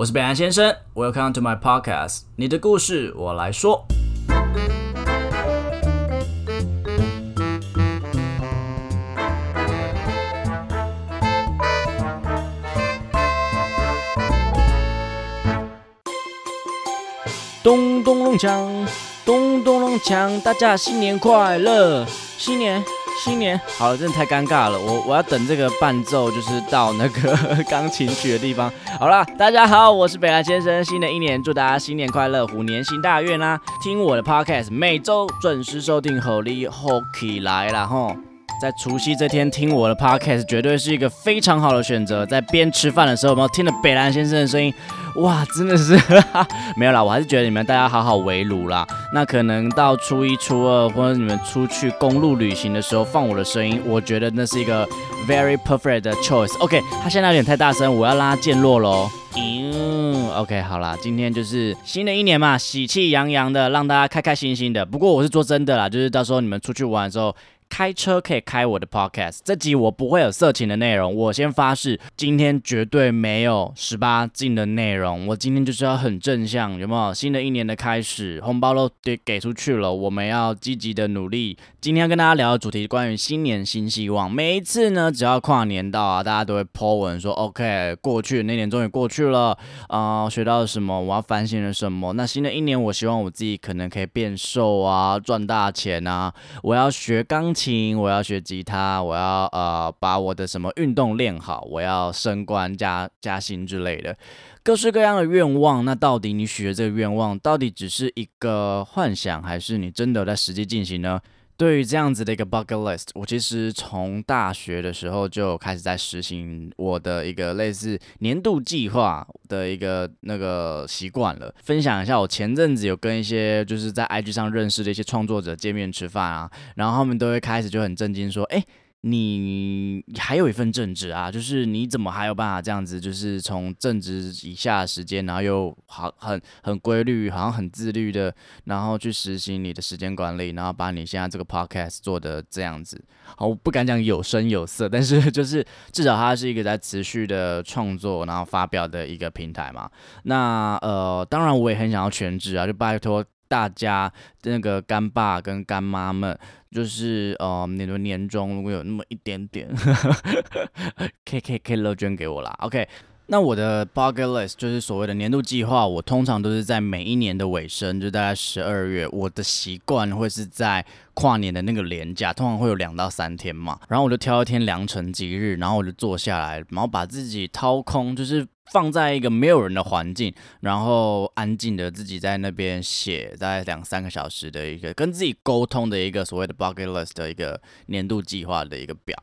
我是北岸先生，Welcome to my podcast，你的故事我来说。咚咚隆锵，咚咚隆锵，大家新年快乐！新年，新年，好了，真的太尴尬了，我我要等这个伴奏，就是到那个 钢琴曲的地方。好了，大家好，我是北来先生，新的一年祝大家新年快乐，虎年行大运啦！听我的 podcast，每周准时收听，Holy Hockey 来了吼。在除夕这天听我的 podcast 绝对是一个非常好的选择。在边吃饭的时候，有没有听到北兰先生的声音？哇，真的是 没有啦，我还是觉得你们大家好好围炉啦。那可能到初一、初二，或者你们出去公路旅行的时候放我的声音，我觉得那是一个 very perfect choice。OK，他现在有点太大声，我要拉渐落喽。嗯，OK，好啦，今天就是新的一年嘛，喜气洋洋的，让大家开开心心的。不过我是说真的啦，就是到时候你们出去玩的时候。开车可以开我的 podcast，这集我不会有色情的内容，我先发誓，今天绝对没有十八禁的内容。我今天就是要很正向，有没有？新的一年的开始，红包都给给出去了，我们要积极的努力。今天要跟大家聊的主题关于新年新希望。每一次呢，只要跨年到啊，大家都会 po 文说，OK，过去那年终于过去了啊，学到了什么？我要反省了什么？那新的一年，我希望我自己可能可以变瘦啊，赚大钱啊，我要学钢琴。琴，我要学吉他，我要呃把我的什么运动练好，我要升官加加薪之类的，各式各样的愿望。那到底你许的这个愿望，到底只是一个幻想，还是你真的在实际进行呢？对于这样子的一个 bucket list，我其实从大学的时候就开始在实行我的一个类似年度计划的一个那个习惯了。分享一下，我前阵子有跟一些就是在 IG 上认识的一些创作者见面吃饭啊，然后他们都会开始就很震惊说，哎。你还有一份正职啊，就是你怎么还有办法这样子，就是从正职以下的时间，然后又好很很规律，好像很自律的，然后去实行你的时间管理，然后把你现在这个 podcast 做的这样子，好，我不敢讲有声有色，但是 就是至少它是一个在持续的创作，然后发表的一个平台嘛。那呃，当然我也很想要全职啊，就拜托。大家那个干爸跟干妈们，就是呃，你的年终如果有那么一点点，可以可以可以乐捐给我啦。OK，那我的 bucket list 就是所谓的年度计划，我通常都是在每一年的尾声，就大概十二月。我的习惯会是在跨年的那个年假，通常会有两到三天嘛，然后我就挑一天良辰吉日，然后我就坐下来，然后把自己掏空，就是。放在一个没有人的环境，然后安静的自己在那边写，在两三个小时的一个跟自己沟通的一个所谓的 bucket list 的一个年度计划的一个表。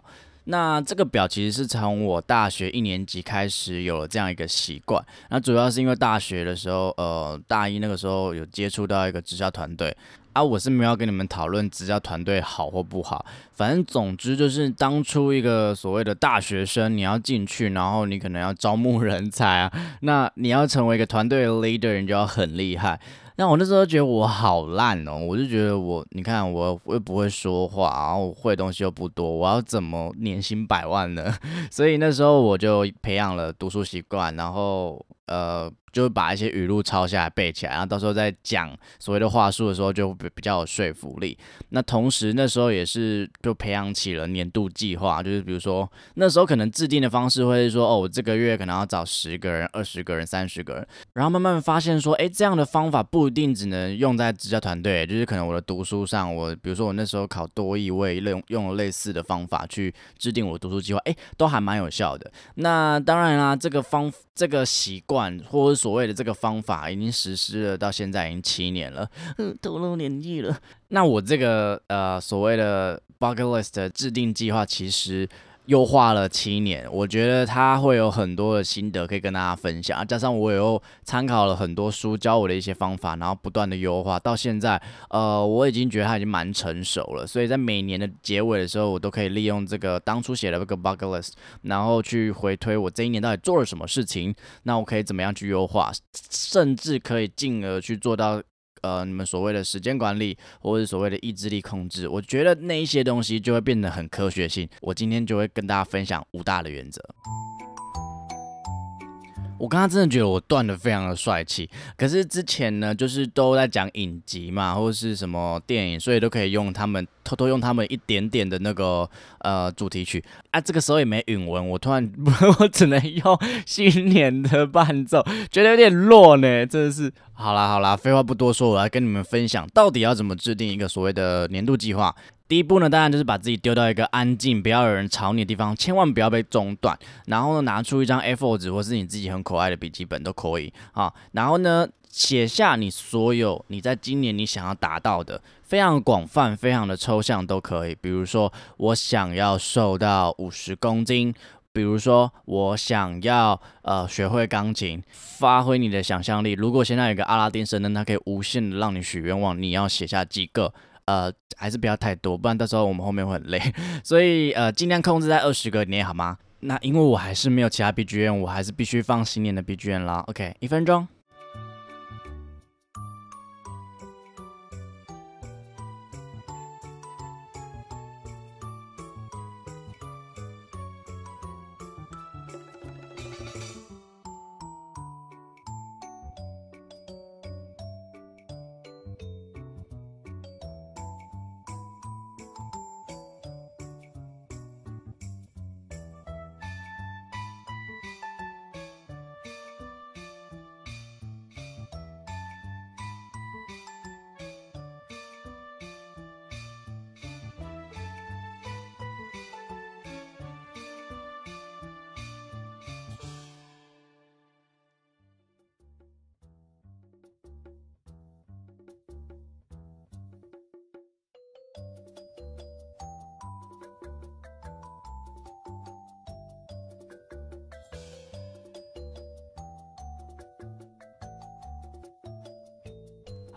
那这个表其实是从我大学一年级开始有了这样一个习惯。那主要是因为大学的时候，呃，大一那个时候有接触到一个直销团队。啊，我是没有跟你们讨论直销团队好或不好，反正总之就是当初一个所谓的大学生，你要进去，然后你可能要招募人才啊，那你要成为一个团队的 leader，你就要很厉害。那我那时候觉得我好烂哦，我就觉得我，你看我又不会说话，然后我会东西又不多，我要怎么年薪百万呢？所以那时候我就培养了读书习惯，然后呃。就把一些语录抄下来背起来，然后到时候再讲所谓的话术的时候就比比较有说服力。那同时那时候也是就培养起了年度计划，就是比如说那时候可能制定的方式会是说，哦，我这个月可能要找十个人、二十个人、三十个人，然后慢慢发现说，哎，这样的方法不一定只能用在直销团队，就是可能我的读书上，我比如说我那时候考多义位，用用了类似的方法去制定我读书计划，哎，都还蛮有效的。那当然啦，这个方这个习惯或者说。所谓的这个方法已经实施了，到现在已经七年了，透露年纪了。那我这个呃所谓的 bucket list 的制定计划，其实。优化了七年，我觉得他会有很多的心得可以跟大家分享，加上我又参考了很多书教我的一些方法，然后不断的优化，到现在，呃，我已经觉得他已经蛮成熟了，所以在每年的结尾的时候，我都可以利用这个当初写的这个 bucket list，然后去回推我这一年到底做了什么事情，那我可以怎么样去优化，甚至可以进而去做到。呃，你们所谓的时间管理，或者所谓的意志力控制，我觉得那一些东西就会变得很科学性。我今天就会跟大家分享五大的原则。我刚刚真的觉得我断的非常的帅气，可是之前呢，就是都在讲影集嘛，或者是什么电影，所以都可以用他们偷偷用他们一点点的那个呃主题曲啊。这个时候也没允文，我突然 我只能用新年的伴奏，觉得有点弱呢，真的是。好啦好啦，废话不多说，我来跟你们分享到底要怎么制定一个所谓的年度计划。第一步呢，当然就是把自己丢到一个安静、不要有人吵你的地方，千万不要被中断。然后呢，拿出一张 A4 纸或是你自己很可爱的笔记本都可以啊。然后呢，写下你所有你在今年你想要达到的，非常广泛、非常的抽象都可以。比如说，我想要瘦到五十公斤；比如说，我想要呃学会钢琴，发挥你的想象力。如果现在有个阿拉丁神灯，它可以无限的让你许愿望，你要写下几个？呃，还是不要太多，不然到时候我们后面会很累。所以呃，尽量控制在二十个以内，好吗？那因为我还是没有其他 B G M，我还是必须放新年的 B G M 啦。OK，一分钟。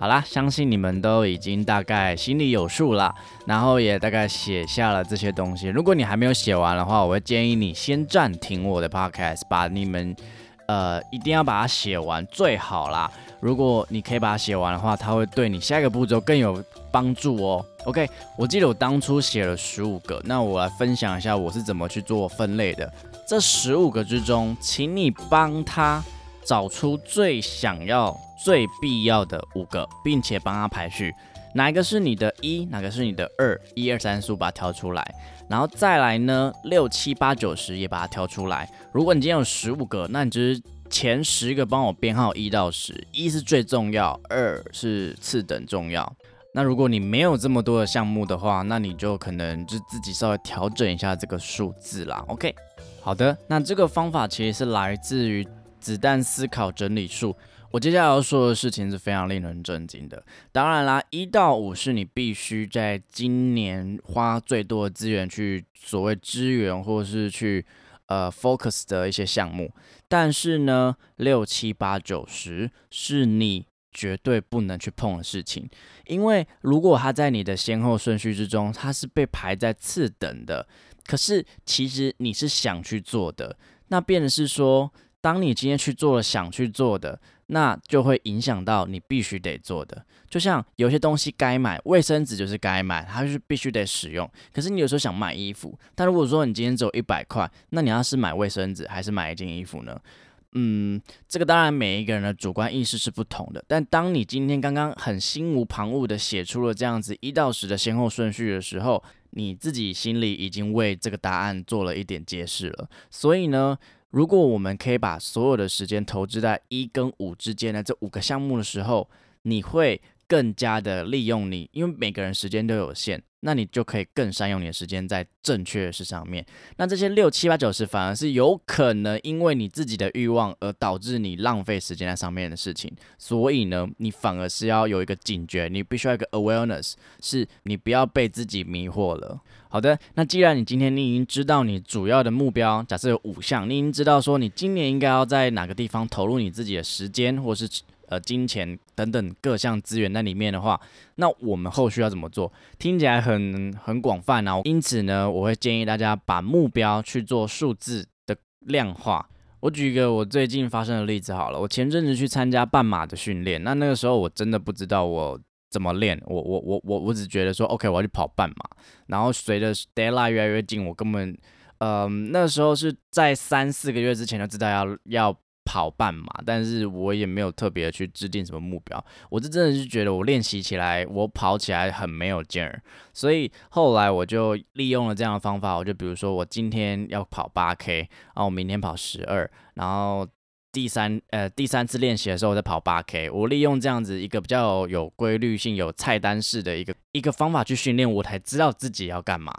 好啦，相信你们都已经大概心里有数了，然后也大概写下了这些东西。如果你还没有写完的话，我会建议你先暂停我的 podcast，把你们呃一定要把它写完最好啦。如果你可以把它写完的话，它会对你下一个步骤更有帮助哦。OK，我记得我当初写了十五个，那我来分享一下我是怎么去做分类的。这十五个之中，请你帮他找出最想要。最必要的五个，并且帮他排序，哪一个是你的一，哪个是你的二，一二三四五把它挑出来，然后再来呢，六七八九十也把它挑出来。如果你今天有十五个，那你就是前十个帮我编号一到十，一是最重要，二是次等重要。那如果你没有这么多的项目的话，那你就可能就自己稍微调整一下这个数字啦。OK，好的，那这个方法其实是来自于子弹思考整理术。我接下来要说的事情是非常令人震惊的。当然啦，一到五是你必须在今年花最多的资源去所谓支援或是去呃 focus 的一些项目。但是呢，六七八九十是你绝对不能去碰的事情，因为如果它在你的先后顺序之中，它是被排在次等的。可是其实你是想去做的，那变的是说，当你今天去做了想去做的。那就会影响到你必须得做的，就像有些东西该买，卫生纸就是该买，它就是必须得使用。可是你有时候想买衣服，但如果说你今天只有一百块，那你要是买卫生纸还是买一件衣服呢？嗯，这个当然每一个人的主观意识是不同的。但当你今天刚刚很心无旁骛的写出了这样子一到十的先后顺序的时候，你自己心里已经为这个答案做了一点揭示了。所以呢？如果我们可以把所有的时间投资在一跟五之间的这五个项目的时候，你会更加的利用你，因为每个人时间都有限，那你就可以更善用你的时间在正确的事上面。那这些六七八九十反而是有可能因为你自己的欲望而导致你浪费时间在上面的事情。所以呢，你反而是要有一个警觉，你必须要一个 awareness，是你不要被自己迷惑了。好的，那既然你今天你已经知道你主要的目标，假设有五项，你已经知道说你今年应该要在哪个地方投入你自己的时间，或是呃金钱等等各项资源在里面的话，那我们后续要怎么做？听起来很很广泛啊，因此呢，我会建议大家把目标去做数字的量化。我举一个我最近发生的例子好了，我前阵子去参加半马的训练，那那个时候我真的不知道我。怎么练？我我我我我只觉得说，OK，我要去跑半马。然后随着 deadline 越来越近，我根本，呃，那时候是在三四个月之前就知道要要跑半马，但是我也没有特别去制定什么目标。我是真的是觉得我练习起来，我跑起来很没有劲儿，所以后来我就利用了这样的方法。我就比如说，我今天要跑八 K，然后我明天跑十二，然后第三呃第三次练习的时候再跑八 K。我利用这样子一个比较有规律性、有菜单式的一个一个方法去训练，我才知道自己要干嘛。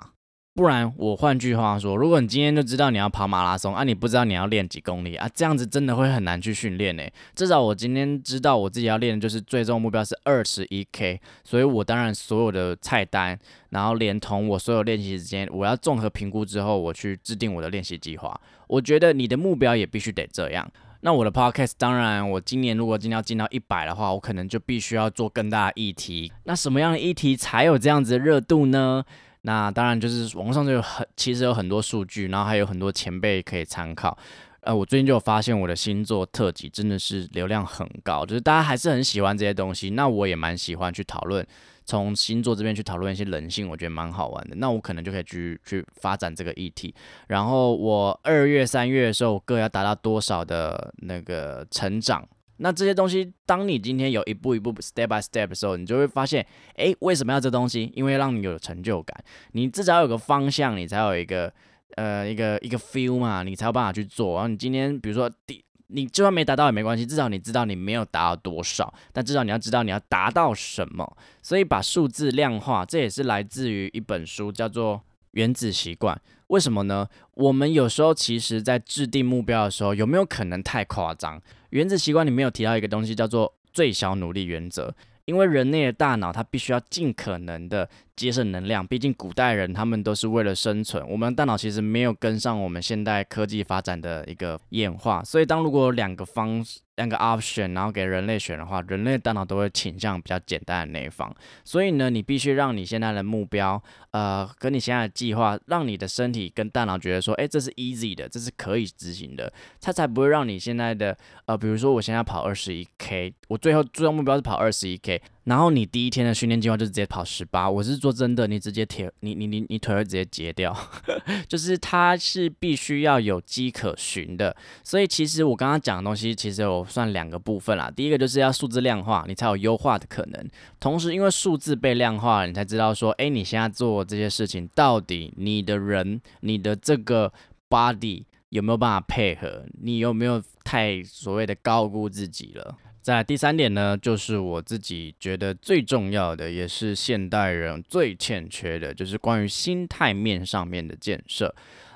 不然，我换句话说，如果你今天就知道你要跑马拉松啊，你不知道你要练几公里啊，这样子真的会很难去训练呢。至少我今天知道我自己要练的就是最终目标是二十一 K，所以我当然所有的菜单，然后连同我所有练习时间，我要综合评估之后，我去制定我的练习计划。我觉得你的目标也必须得这样。那我的 Podcast，当然我今年如果今天要进到一百的话，我可能就必须要做更大的议题。那什么样的议题才有这样子的热度呢？那当然就是网络上就有很，其实有很多数据，然后还有很多前辈可以参考。呃，我最近就有发现我的星座特辑真的是流量很高，就是大家还是很喜欢这些东西。那我也蛮喜欢去讨论，从星座这边去讨论一些人性，我觉得蛮好玩的。那我可能就可以去去发展这个议题。然后我二月、三月的时候，我各要达到多少的那个成长？那这些东西，当你今天有一步一步 step by step 的时候，你就会发现，哎，为什么要这东西？因为让你有成就感，你至少有个方向，你才有一个呃一个一个 feel 嘛，你才有办法去做。然后你今天比如说第，你就算没达到也没关系，至少你知道你没有达到多少，但至少你要知道你要达到什么。所以把数字量化，这也是来自于一本书，叫做《原子习惯》。为什么呢？我们有时候其实在制定目标的时候，有没有可能太夸张？原子习惯里面有提到一个东西，叫做最小努力原则。因为人类的大脑，它必须要尽可能的节省能量。毕竟古代人他们都是为了生存，我们大脑其实没有跟上我们现代科技发展的一个演化。所以，当如果有两个方两个 option，然后给人类选的话，人类大脑都会倾向比较简单的那一方。所以呢，你必须让你现在的目标，呃，跟你现在的计划，让你的身体跟大脑觉得说，哎，这是 easy 的，这是可以执行的，它才不会让你现在的，呃，比如说我现在跑二十一 k，我最后最终目标是跑二十一 k。然后你第一天的训练计划就直接跑十八，我是说真的，你直接铁，你你你你腿会直接截掉，就是它是必须要有迹可循的。所以其实我刚刚讲的东西，其实有算两个部分啦。第一个就是要数字量化，你才有优化的可能。同时，因为数字被量化了，你才知道说，哎，你现在做这些事情，到底你的人，你的这个 body 有没有办法配合？你有没有太所谓的高估自己了？在第三点呢，就是我自己觉得最重要的，也是现代人最欠缺的，就是关于心态面上面的建设。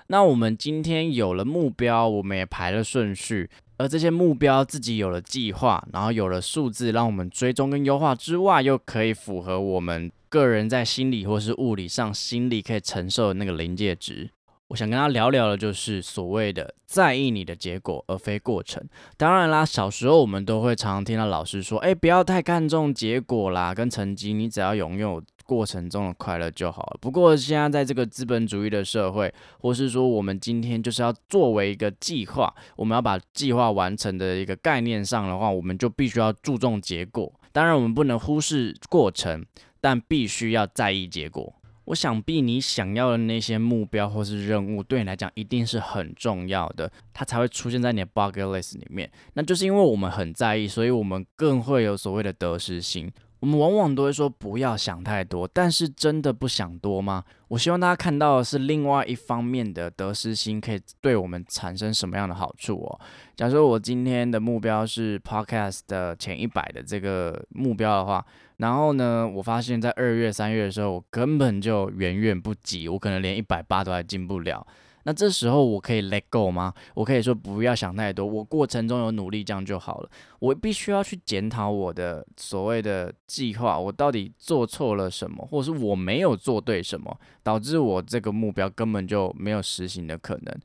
那我们今天有了目标，我们也排了顺序，而这些目标自己有了计划，然后有了数字，让我们追踪跟优化之外，又可以符合我们个人在心理或是物理上心理可以承受的那个临界值。我想跟他聊聊的，就是所谓的在意你的结果，而非过程。当然啦，小时候我们都会常常听到老师说：“哎，不要太看重结果啦，跟成绩，你只要拥有过程中的快乐就好了。”不过现在在这个资本主义的社会，或是说我们今天就是要作为一个计划，我们要把计划完成的一个概念上的话，我们就必须要注重结果。当然，我们不能忽视过程，但必须要在意结果。我想必你想要的那些目标或是任务，对你来讲一定是很重要的，它才会出现在你的 bucket list 里面。那就是因为我们很在意，所以我们更会有所谓的得失心。我们往往都会说不要想太多，但是真的不想多吗？我希望大家看到的是另外一方面的得失心可以对我们产生什么样的好处哦。假如说我今天的目标是 podcast 的前一百的这个目标的话。然后呢，我发现，在二月、三月的时候，我根本就远远不及，我可能连一百八都还进不了。那这时候，我可以 let go 吗？我可以说不要想太多，我过程中有努力，这样就好了。我必须要去检讨我的所谓的计划，我到底做错了什么，或者是我没有做对什么，导致我这个目标根本就没有实行的可能。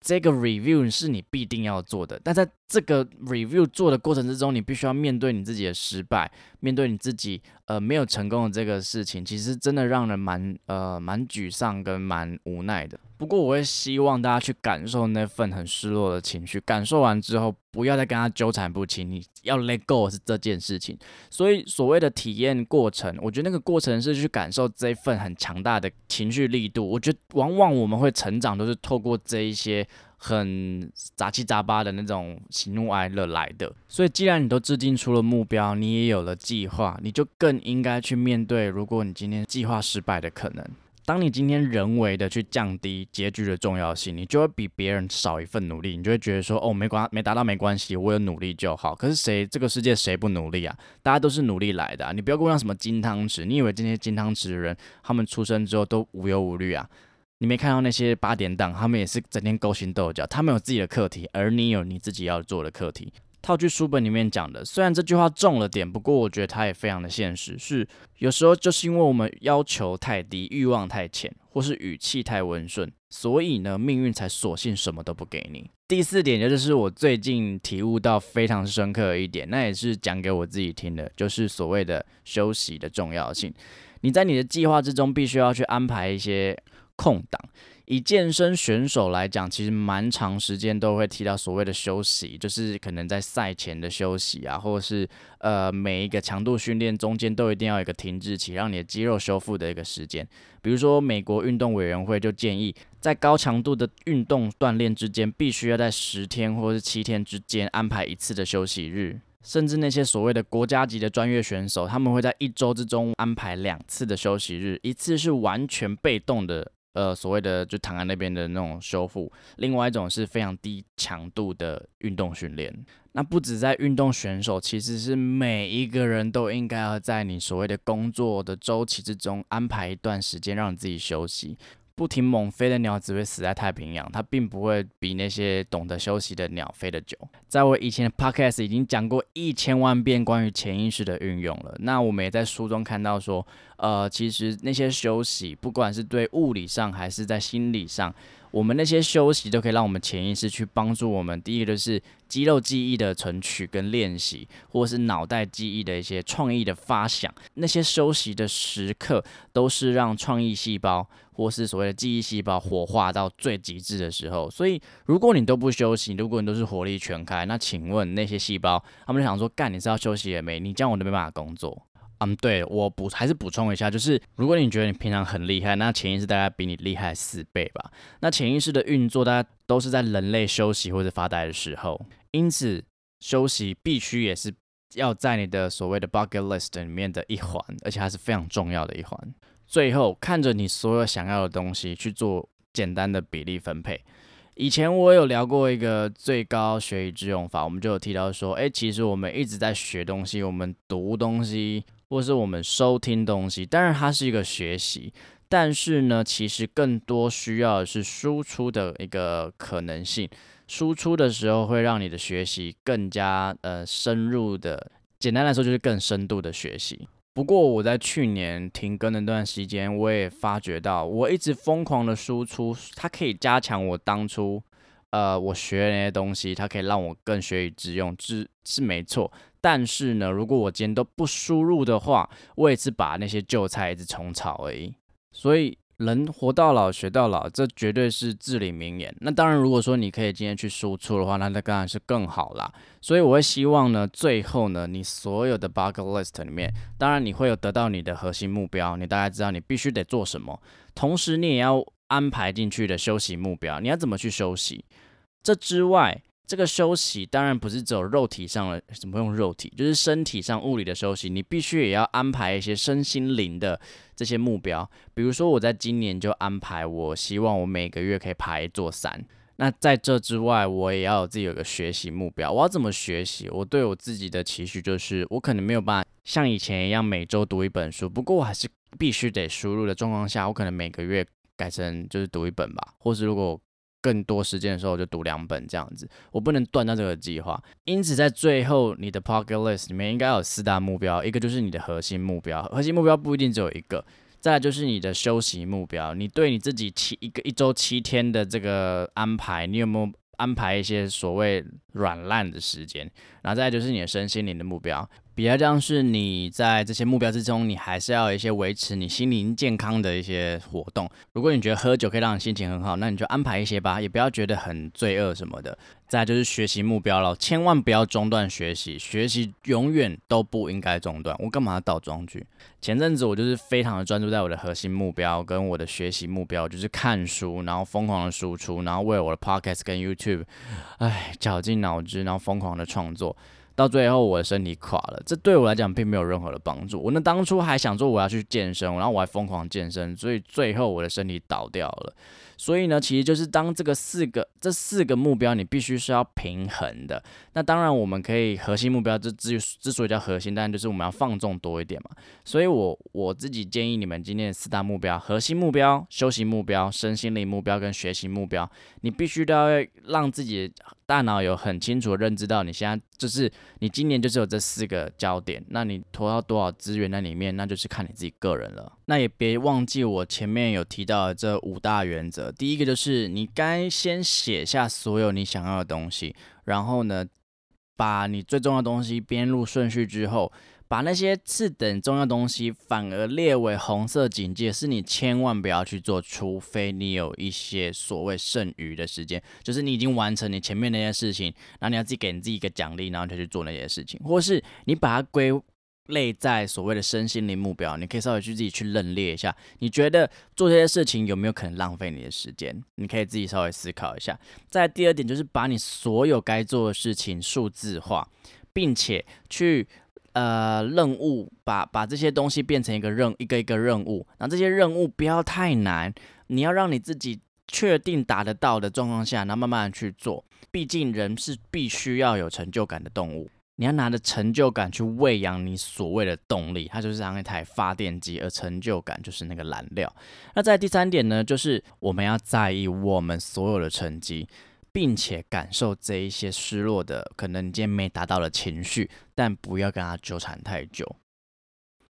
这个 review 是你必定要做的，但在这个 review 做的过程之中，你必须要面对你自己的失败，面对你自己呃没有成功的这个事情，其实真的让人蛮呃蛮沮丧跟蛮无奈的。不过我会希望大家去感受那份很失落的情绪，感受完之后不要再跟他纠缠不清，你要 let go 是这件事情。所以所谓的体验过程，我觉得那个过程是去感受这一份很强大的情绪力度。我觉得往往我们会成长，都是透过这一些。很杂七杂八的那种喜怒哀乐来的。所以，既然你都制定出了目标，你也有了计划，你就更应该去面对，如果你今天计划失败的可能。当你今天人为的去降低结局的重要性，你就会比别人少一份努力，你就会觉得说，哦，没关没达到没关系，我有努力就好。可是谁这个世界谁不努力啊？大家都是努力来的。你不要跟我讲什么金汤匙，你以为这些金汤匙的人，他们出生之后都无忧无虑啊？你没看到那些八点档，他们也是整天勾心斗角，他们有自己的课题，而你有你自己要做的课题。套句书本里面讲的，虽然这句话重了点，不过我觉得它也非常的现实。是有时候就是因为我们要求太低，欲望太浅，或是语气太温顺，所以呢，命运才索性什么都不给你。第四点，也就是我最近体悟到非常深刻的一点，那也是讲给我自己听的，就是所谓的休息的重要性。你在你的计划之中，必须要去安排一些空档。以健身选手来讲，其实蛮长时间都会提到所谓的休息，就是可能在赛前的休息啊，或者是呃每一个强度训练中间都一定要有一个停滞期，让你的肌肉修复的一个时间。比如说美国运动委员会就建议，在高强度的运动锻炼之间，必须要在十天或是七天之间安排一次的休息日，甚至那些所谓的国家级的专业选手，他们会在一周之中安排两次的休息日，一次是完全被动的。呃，所谓的就躺在那边的那种修复，另外一种是非常低强度的运动训练。那不止在运动选手，其实是每一个人都应该要在你所谓的工作的周期之中安排一段时间，让你自己休息。不停猛飞的鸟只会死在太平洋，它并不会比那些懂得休息的鸟飞得久。在我以前的 podcast 已经讲过一千万遍关于潜意识的运用了。那我们也在书中看到说，呃，其实那些休息，不管是对物理上还是在心理上。我们那些休息都可以让我们潜意识去帮助我们。第一个就是肌肉记忆的存取跟练习，或是脑袋记忆的一些创意的发想。那些休息的时刻，都是让创意细胞或是所谓的记忆细胞活化到最极致的时候。所以，如果你都不休息，如果你都是活力全开，那请问那些细胞，他们就想说：干，你是要休息也没？你这样我都没办法工作。嗯，对我补还是补充一下，就是如果你觉得你平常很厉害，那潜意识大概比你厉害四倍吧。那潜意识的运作，大家都是在人类休息或者发呆的时候，因此休息必须也是要在你的所谓的 bucket list 里面的一环，而且还是非常重要的一环。最后，看着你所有想要的东西去做简单的比例分配。以前我有聊过一个最高学以致用法，我们就有提到说，哎，其实我们一直在学东西，我们读东西。或是我们收听东西，当然它是一个学习，但是呢，其实更多需要的是输出的一个可能性。输出的时候会让你的学习更加呃深入的，简单来说就是更深度的学习。不过我在去年停更的那段时间，我也发觉到，我一直疯狂的输出，它可以加强我当初呃我学那些东西，它可以让我更学以致用，是是没错。但是呢，如果我今天都不输入的话，我也是把那些旧菜一直重炒而已。所以人活到老学到老，这绝对是至理名言。那当然，如果说你可以今天去输出的话，那那当然是更好啦。所以我会希望呢，最后呢，你所有的 bucket list 里面，当然你会有得到你的核心目标，你大概知道你必须得做什么，同时你也要安排进去的休息目标，你要怎么去休息？这之外。这个休息当然不是只有肉体上的，怎么用肉体？就是身体上物理的休息，你必须也要安排一些身心灵的这些目标。比如说，我在今年就安排，我希望我每个月可以爬一座山。那在这之外，我也要有自己有个学习目标。我要怎么学习？我对我自己的期许就是，我可能没有办法像以前一样每周读一本书，不过我还是必须得输入的状况下，我可能每个月改成就是读一本吧，或是如果。更多时间的时候就读两本这样子，我不能断掉这个计划。因此，在最后你的 pocket list 里面应该有四大目标，一个就是你的核心目标，核心目标不一定只有一个。再来就是你的休息目标，你对你自己七一个一周七天的这个安排，你有没有安排一些所谓软烂的时间？然后再就是你的身心灵的目标。比较像是你在这些目标之中，你还是要有一些维持你心灵健康的一些活动。如果你觉得喝酒可以让你心情很好，那你就安排一些吧，也不要觉得很罪恶什么的。再就是学习目标了，千万不要中断学习，学习永远都不应该中断。我干嘛要倒装句？前阵子我就是非常的专注在我的核心目标跟我的学习目标，就是看书，然后疯狂的输出，然后为我的 podcast 跟 YouTube，哎，绞尽脑汁，然后疯狂的创作。到最后，我的身体垮了，这对我来讲并没有任何的帮助。我那当初还想说我要去健身，然后我还疯狂健身，所以最后我的身体倒掉了。所以呢，其实就是当这个四个这四个目标，你必须是要平衡的。那当然，我们可以核心目标，之之之所以叫核心，当然就是我们要放纵多一点嘛。所以我我自己建议你们今天的四大目标：核心目标、休息目标、身心灵目标跟学习目标，你必须都要让自己大脑有很清楚的认知到，你现在就是你今年就是有这四个焦点。那你投到多少资源在里面，那就是看你自己个人了。那也别忘记我前面有提到的这五大原则。第一个就是你该先写下所有你想要的东西，然后呢，把你最重要的东西编入顺序之后，把那些次等重要东西反而列为红色警戒，是你千万不要去做，除非你有一些所谓剩余的时间，就是你已经完成你前面那些事情，然后你要自己给你自己一个奖励，然后就去做那些事情，或是你把它归。内在所谓的身心灵目标，你可以稍微去自己去认列一下，你觉得做这些事情有没有可能浪费你的时间？你可以自己稍微思考一下。再第二点就是把你所有该做的事情数字化，并且去呃任务把把这些东西变成一个任一个一个任务，然后这些任务不要太难，你要让你自己确定达得到的状况下，然后慢慢去做。毕竟人是必须要有成就感的动物。你要拿着成就感去喂养你所谓的动力，它就是像一台发电机，而成就感就是那个燃料。那在第三点呢，就是我们要在意我们所有的成绩，并且感受这一些失落的，可能你今天没达到的情绪，但不要跟他纠缠太久。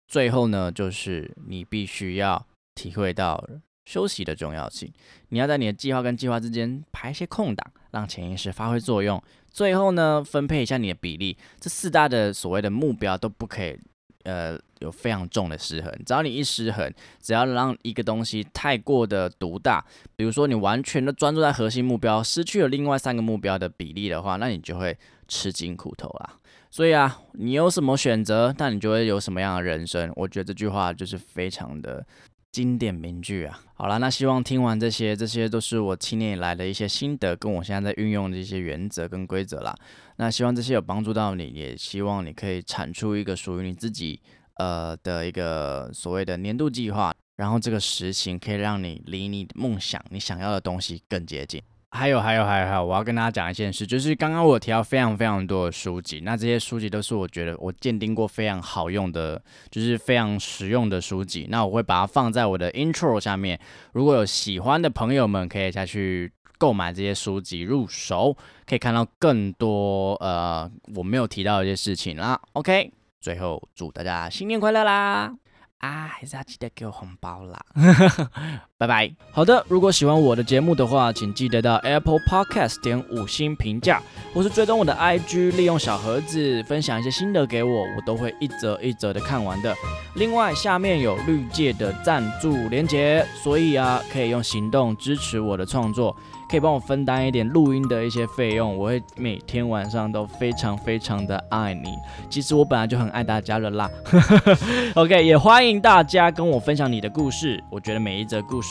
最后呢，就是你必须要体会到休息的重要性，你要在你的计划跟计划之间排一些空档，让潜意识发挥作用。最后呢，分配一下你的比例，这四大的所谓的目标都不可以，呃，有非常重的失衡。只要你一失衡，只要让一个东西太过的独大，比如说你完全的专注在核心目标，失去了另外三个目标的比例的话，那你就会吃尽苦头啦。所以啊，你有什么选择，那你就会有什么样的人生。我觉得这句话就是非常的。经典名句啊，好了，那希望听完这些，这些都是我七年以来的一些心得，跟我现在在运用的一些原则跟规则啦。那希望这些有帮助到你，也希望你可以产出一个属于你自己呃的一个所谓的年度计划，然后这个实行可以让你离你梦想、你想要的东西更接近。还有还有还有还有，我要跟大家讲一件事，就是刚刚我提到非常非常多的书籍，那这些书籍都是我觉得我鉴定过非常好用的，就是非常实用的书籍。那我会把它放在我的 intro 下面，如果有喜欢的朋友们，可以下去购买这些书籍入手，可以看到更多呃我没有提到的一些事情啦。OK，最后祝大家新年快乐啦！啊，还是要记得给我红包啦！拜拜。好的，如果喜欢我的节目的话，请记得到 Apple Podcast 点五星评价，或是追踪我的 IG，利用小盒子分享一些心得给我，我都会一则一则的看完的。另外，下面有绿界的赞助连结，所以啊，可以用行动支持我的创作。可以帮我分担一点录音的一些费用，我会每天晚上都非常非常的爱你。其实我本来就很爱大家了啦。OK，也欢迎大家跟我分享你的故事，我觉得每一则故事